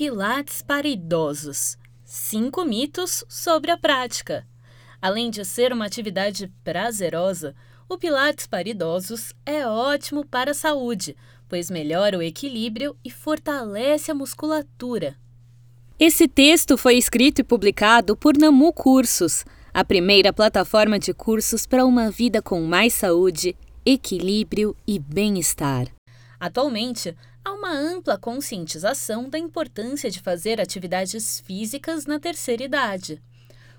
Pilates para idosos. Cinco mitos sobre a prática. Além de ser uma atividade prazerosa, o Pilates para idosos é ótimo para a saúde, pois melhora o equilíbrio e fortalece a musculatura. Esse texto foi escrito e publicado por Namu Cursos, a primeira plataforma de cursos para uma vida com mais saúde, equilíbrio e bem-estar. Atualmente, há uma ampla conscientização da importância de fazer atividades físicas na terceira idade.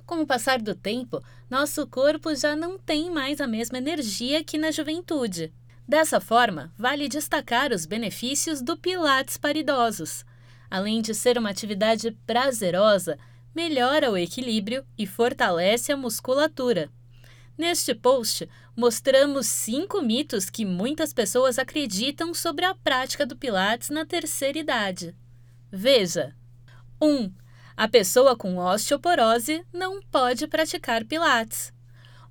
Com o passar do tempo, nosso corpo já não tem mais a mesma energia que na juventude. Dessa forma, vale destacar os benefícios do Pilates para idosos. Além de ser uma atividade prazerosa, melhora o equilíbrio e fortalece a musculatura. Neste post, mostramos cinco mitos que muitas pessoas acreditam sobre a prática do Pilates na terceira idade. Veja: 1. Um, a pessoa com osteoporose não pode praticar Pilates.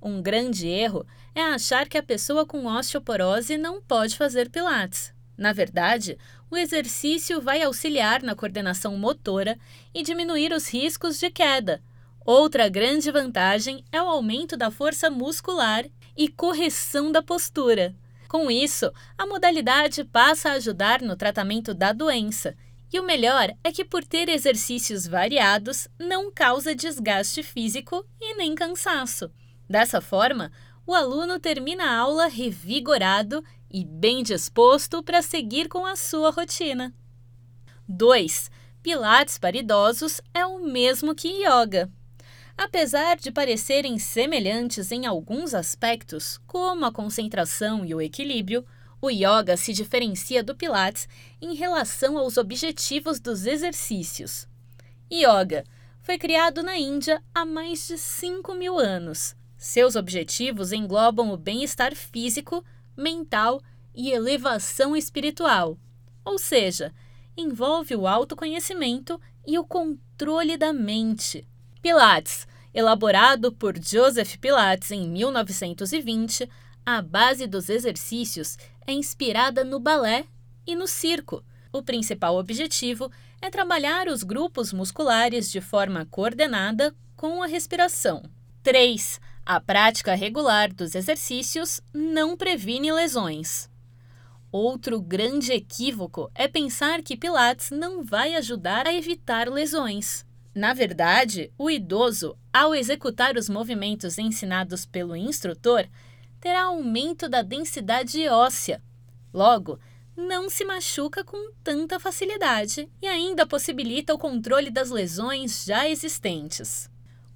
Um grande erro é achar que a pessoa com osteoporose não pode fazer Pilates. Na verdade, o exercício vai auxiliar na coordenação motora e diminuir os riscos de queda, Outra grande vantagem é o aumento da força muscular e correção da postura. Com isso, a modalidade passa a ajudar no tratamento da doença. E o melhor é que, por ter exercícios variados, não causa desgaste físico e nem cansaço. Dessa forma, o aluno termina a aula revigorado e bem disposto para seguir com a sua rotina. 2. Pilates para idosos é o mesmo que yoga. Apesar de parecerem semelhantes em alguns aspectos, como a concentração e o equilíbrio, o yoga se diferencia do Pilates em relação aos objetivos dos exercícios. Yoga foi criado na Índia há mais de 5 mil anos. Seus objetivos englobam o bem-estar físico, mental e elevação espiritual, ou seja, envolve o autoconhecimento e o controle da mente. Pilates, elaborado por Joseph Pilates em 1920, a base dos exercícios é inspirada no balé e no circo. O principal objetivo é trabalhar os grupos musculares de forma coordenada com a respiração. 3. A prática regular dos exercícios não previne lesões. Outro grande equívoco é pensar que Pilates não vai ajudar a evitar lesões. Na verdade, o idoso, ao executar os movimentos ensinados pelo instrutor, terá aumento da densidade óssea. Logo, não se machuca com tanta facilidade e ainda possibilita o controle das lesões já existentes.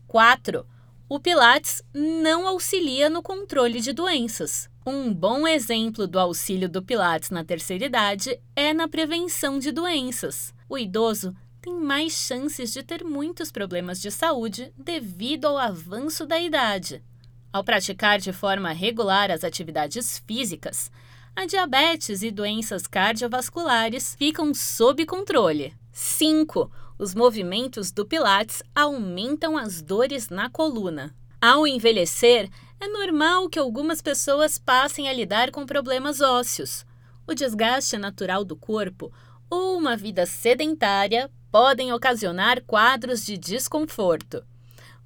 4. O Pilates não auxilia no controle de doenças. Um bom exemplo do auxílio do Pilates na terceira idade é na prevenção de doenças. O idoso tem mais chances de ter muitos problemas de saúde devido ao avanço da idade. Ao praticar de forma regular as atividades físicas, a diabetes e doenças cardiovasculares ficam sob controle. 5. Os movimentos do Pilates aumentam as dores na coluna. Ao envelhecer, é normal que algumas pessoas passem a lidar com problemas ósseos. O desgaste natural do corpo ou uma vida sedentária podem ocasionar quadros de desconforto.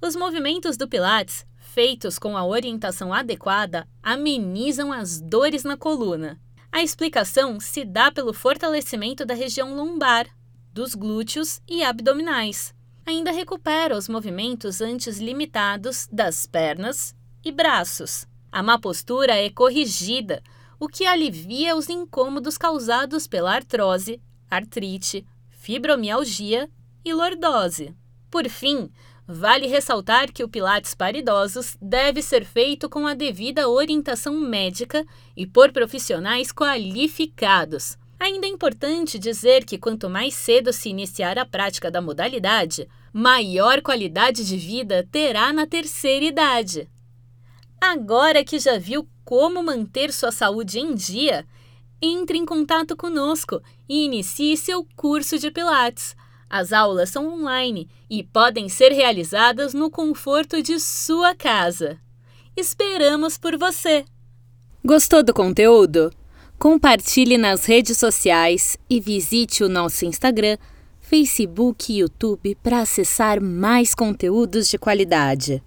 Os movimentos do Pilates, feitos com a orientação adequada, amenizam as dores na coluna. A explicação se dá pelo fortalecimento da região lombar, dos glúteos e abdominais. Ainda recupera os movimentos antes limitados das pernas e braços. A má postura é corrigida, o que alivia os incômodos causados pela artrose, artrite, fibromialgia e lordose. Por fim, vale ressaltar que o Pilates para idosos deve ser feito com a devida orientação médica e por profissionais qualificados. Ainda é importante dizer que quanto mais cedo se iniciar a prática da modalidade, maior qualidade de vida terá na terceira idade. Agora que já viu como manter sua saúde em dia, entre em contato conosco e inicie seu curso de Pilates. As aulas são online e podem ser realizadas no conforto de sua casa. Esperamos por você! Gostou do conteúdo? Compartilhe nas redes sociais e visite o nosso Instagram Facebook e YouTube para acessar mais conteúdos de qualidade.